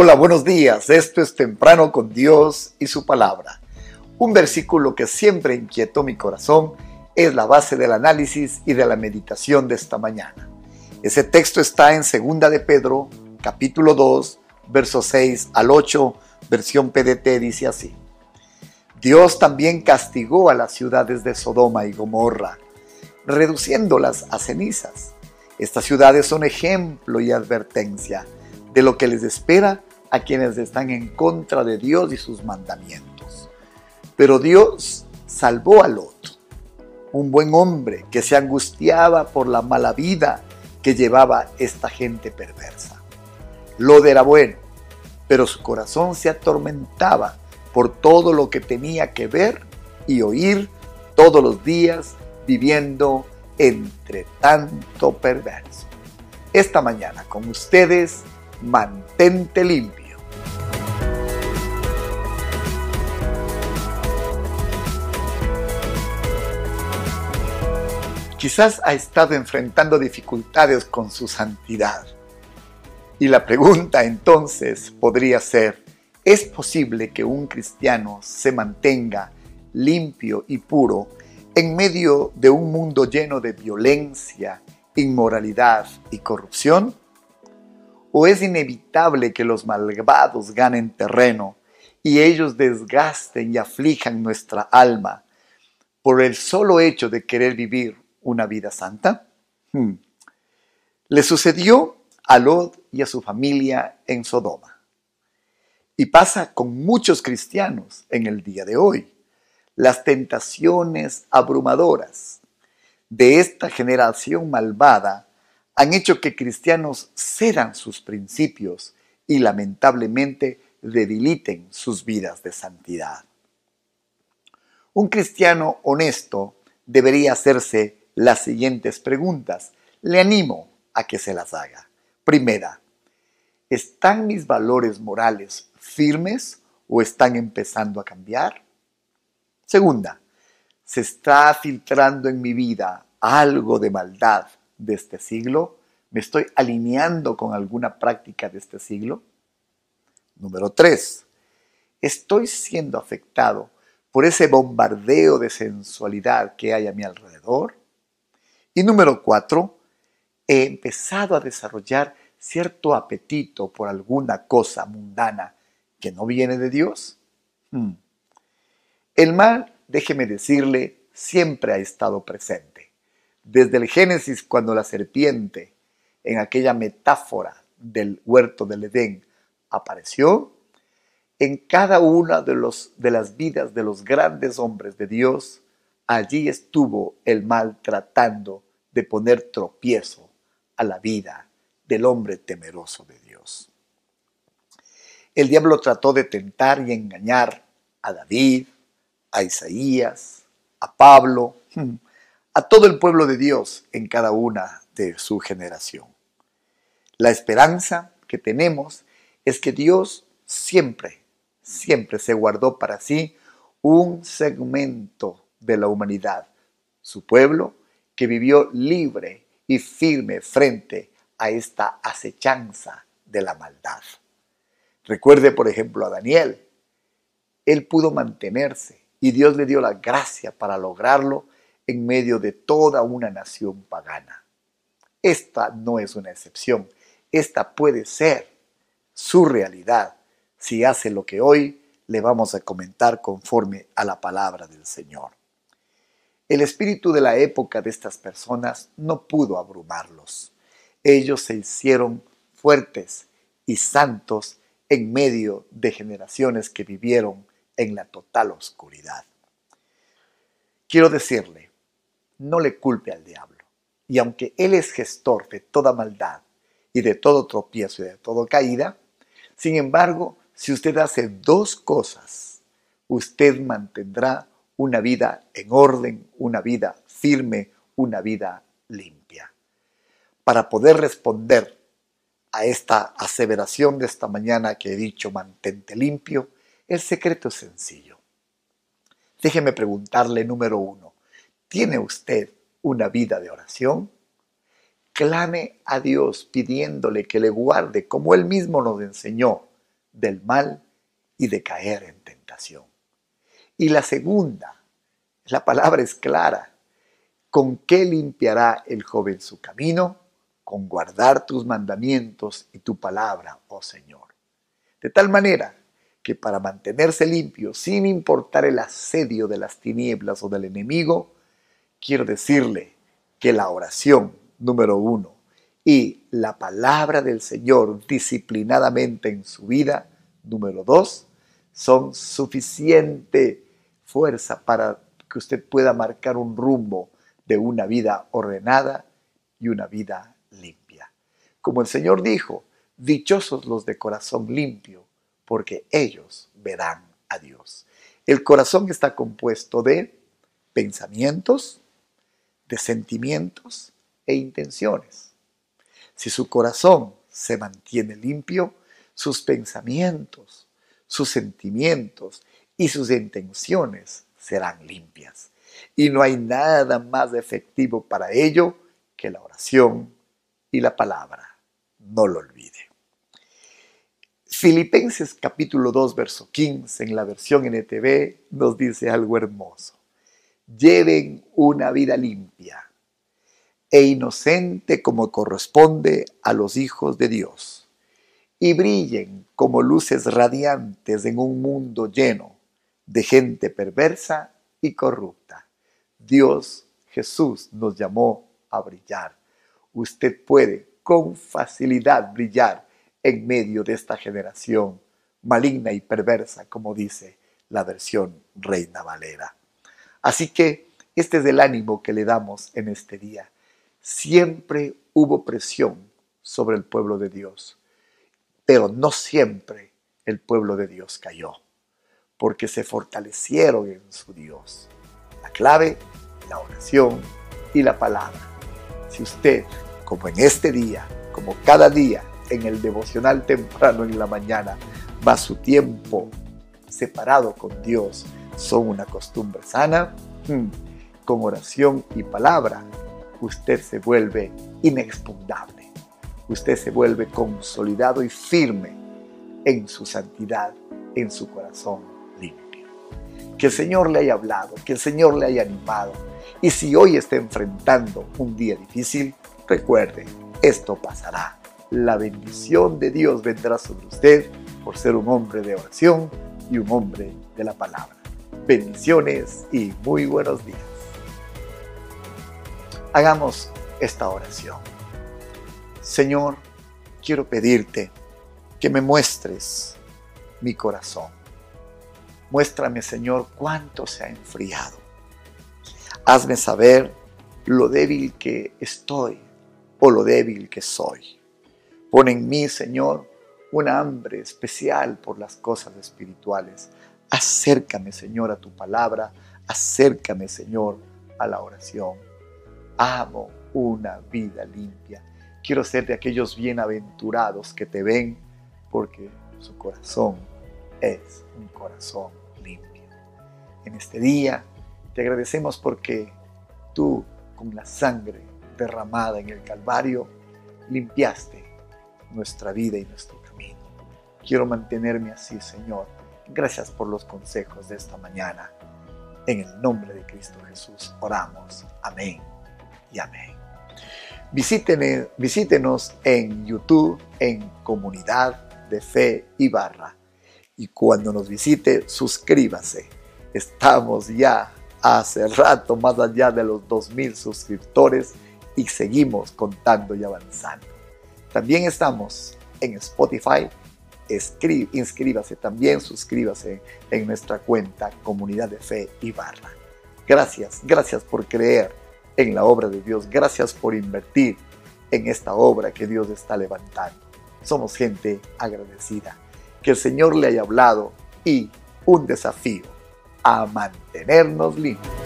Hola, buenos días. Esto es Temprano con Dios y su palabra. Un versículo que siempre inquietó mi corazón es la base del análisis y de la meditación de esta mañana. Ese texto está en 2 de Pedro, capítulo 2, versos 6 al 8, versión PDT dice así. Dios también castigó a las ciudades de Sodoma y Gomorra, reduciéndolas a cenizas. Estas ciudades son ejemplo y advertencia de lo que les espera a quienes están en contra de Dios y sus mandamientos. Pero Dios salvó a Lot, un buen hombre que se angustiaba por la mala vida que llevaba esta gente perversa. Lot era bueno, pero su corazón se atormentaba por todo lo que tenía que ver y oír todos los días viviendo entre tanto perverso. Esta mañana con ustedes, mantente limpio. Quizás ha estado enfrentando dificultades con su santidad. Y la pregunta entonces podría ser, ¿es posible que un cristiano se mantenga limpio y puro en medio de un mundo lleno de violencia, inmoralidad y corrupción? ¿O es inevitable que los malvados ganen terreno y ellos desgasten y aflijan nuestra alma por el solo hecho de querer vivir una vida santa? Hmm. Le sucedió a Lot y a su familia en Sodoma. Y pasa con muchos cristianos en el día de hoy. Las tentaciones abrumadoras de esta generación malvada han hecho que cristianos cedan sus principios y lamentablemente debiliten sus vidas de santidad. Un cristiano honesto debería hacerse las siguientes preguntas. Le animo a que se las haga. Primera, ¿están mis valores morales firmes o están empezando a cambiar? Segunda, ¿se está filtrando en mi vida algo de maldad de este siglo? ¿Me estoy alineando con alguna práctica de este siglo? Número tres, ¿estoy siendo afectado por ese bombardeo de sensualidad que hay a mi alrededor? Y número cuatro, he empezado a desarrollar cierto apetito por alguna cosa mundana que no viene de Dios? Hmm. El mal, déjeme decirle, siempre ha estado presente desde el Génesis, cuando la serpiente, en aquella metáfora del huerto del Edén, apareció, en cada una de, de las vidas de los grandes hombres de Dios, allí estuvo el mal tratando de poner tropiezo a la vida del hombre temeroso de Dios. El diablo trató de tentar y engañar a David, a Isaías, a Pablo, a todo el pueblo de Dios en cada una de su generación. La esperanza que tenemos es que Dios siempre, siempre se guardó para sí un segmento de la humanidad, su pueblo, que vivió libre y firme frente a esta acechanza de la maldad. Recuerde, por ejemplo, a Daniel. Él pudo mantenerse y Dios le dio la gracia para lograrlo en medio de toda una nación pagana. Esta no es una excepción, esta puede ser su realidad si hace lo que hoy le vamos a comentar conforme a la palabra del Señor. El espíritu de la época de estas personas no pudo abrumarlos. Ellos se hicieron fuertes y santos en medio de generaciones que vivieron en la total oscuridad. Quiero decirle, no le culpe al diablo. Y aunque Él es gestor de toda maldad y de todo tropiezo y de toda caída, sin embargo, si usted hace dos cosas, usted mantendrá una vida en orden, una vida firme, una vida limpia. Para poder responder a esta aseveración de esta mañana que he dicho mantente limpio, el secreto es sencillo. Déjeme preguntarle número uno. ¿Tiene usted una vida de oración? Clame a Dios pidiéndole que le guarde, como Él mismo nos enseñó, del mal y de caer en tentación. Y la segunda, la palabra es clara. ¿Con qué limpiará el joven su camino? Con guardar tus mandamientos y tu palabra, oh Señor. De tal manera que para mantenerse limpio, sin importar el asedio de las tinieblas o del enemigo, quiero decirle que la oración, número uno, y la palabra del Señor disciplinadamente en su vida, número dos, son suficiente fuerza para que usted pueda marcar un rumbo de una vida ordenada y una vida limpia. Como el Señor dijo, dichosos los de corazón limpio, porque ellos verán a Dios. El corazón está compuesto de pensamientos, de sentimientos e intenciones. Si su corazón se mantiene limpio, sus pensamientos, sus sentimientos y sus intenciones serán limpias. Y no hay nada más efectivo para ello que la oración y la palabra. No lo olvide. Filipenses capítulo 2, verso 15 en la versión NTV nos dice algo hermoso. Lleven una vida limpia e inocente como corresponde a los hijos de Dios, y brillen como luces radiantes en un mundo lleno de gente perversa y corrupta. Dios Jesús nos llamó a brillar. Usted puede con facilidad brillar en medio de esta generación maligna y perversa, como dice la versión Reina Valera. Así que este es el ánimo que le damos en este día siempre hubo presión sobre el pueblo de Dios, pero no siempre el pueblo de Dios cayó, porque se fortalecieron en su Dios. La clave, la oración y la palabra. Si usted, como en este día, como cada día, en el devocional temprano en la mañana, va su tiempo separado con Dios, son una costumbre sana, hmm, con oración y palabra, usted se vuelve inexpugnable. Usted se vuelve consolidado y firme en su santidad, en su corazón. Que el Señor le haya hablado, que el Señor le haya animado. Y si hoy está enfrentando un día difícil, recuerde, esto pasará. La bendición de Dios vendrá sobre usted por ser un hombre de oración y un hombre de la palabra. Bendiciones y muy buenos días. Hagamos esta oración. Señor, quiero pedirte que me muestres mi corazón. Muéstrame, Señor, cuánto se ha enfriado. Hazme saber lo débil que estoy o lo débil que soy. Pon en mí, Señor, una hambre especial por las cosas espirituales. Acércame, Señor, a tu palabra. Acércame, Señor, a la oración amo una vida limpia. Quiero ser de aquellos bienaventurados que te ven porque su corazón es un corazón. En este día te agradecemos porque tú con la sangre derramada en el Calvario limpiaste nuestra vida y nuestro camino. Quiero mantenerme así, Señor. Gracias por los consejos de esta mañana. En el nombre de Cristo Jesús oramos. Amén y amén. visítenos en YouTube en Comunidad de Fe y Barra. Y cuando nos visite, suscríbase. Estamos ya hace rato más allá de los 2.000 suscriptores y seguimos contando y avanzando. También estamos en Spotify. inscríbase también, suscríbase en nuestra cuenta Comunidad de Fe y Barra. Gracias, gracias por creer en la obra de Dios. Gracias por invertir en esta obra que Dios está levantando. Somos gente agradecida. Que el Señor le haya hablado y un desafío a mantenernos limpios.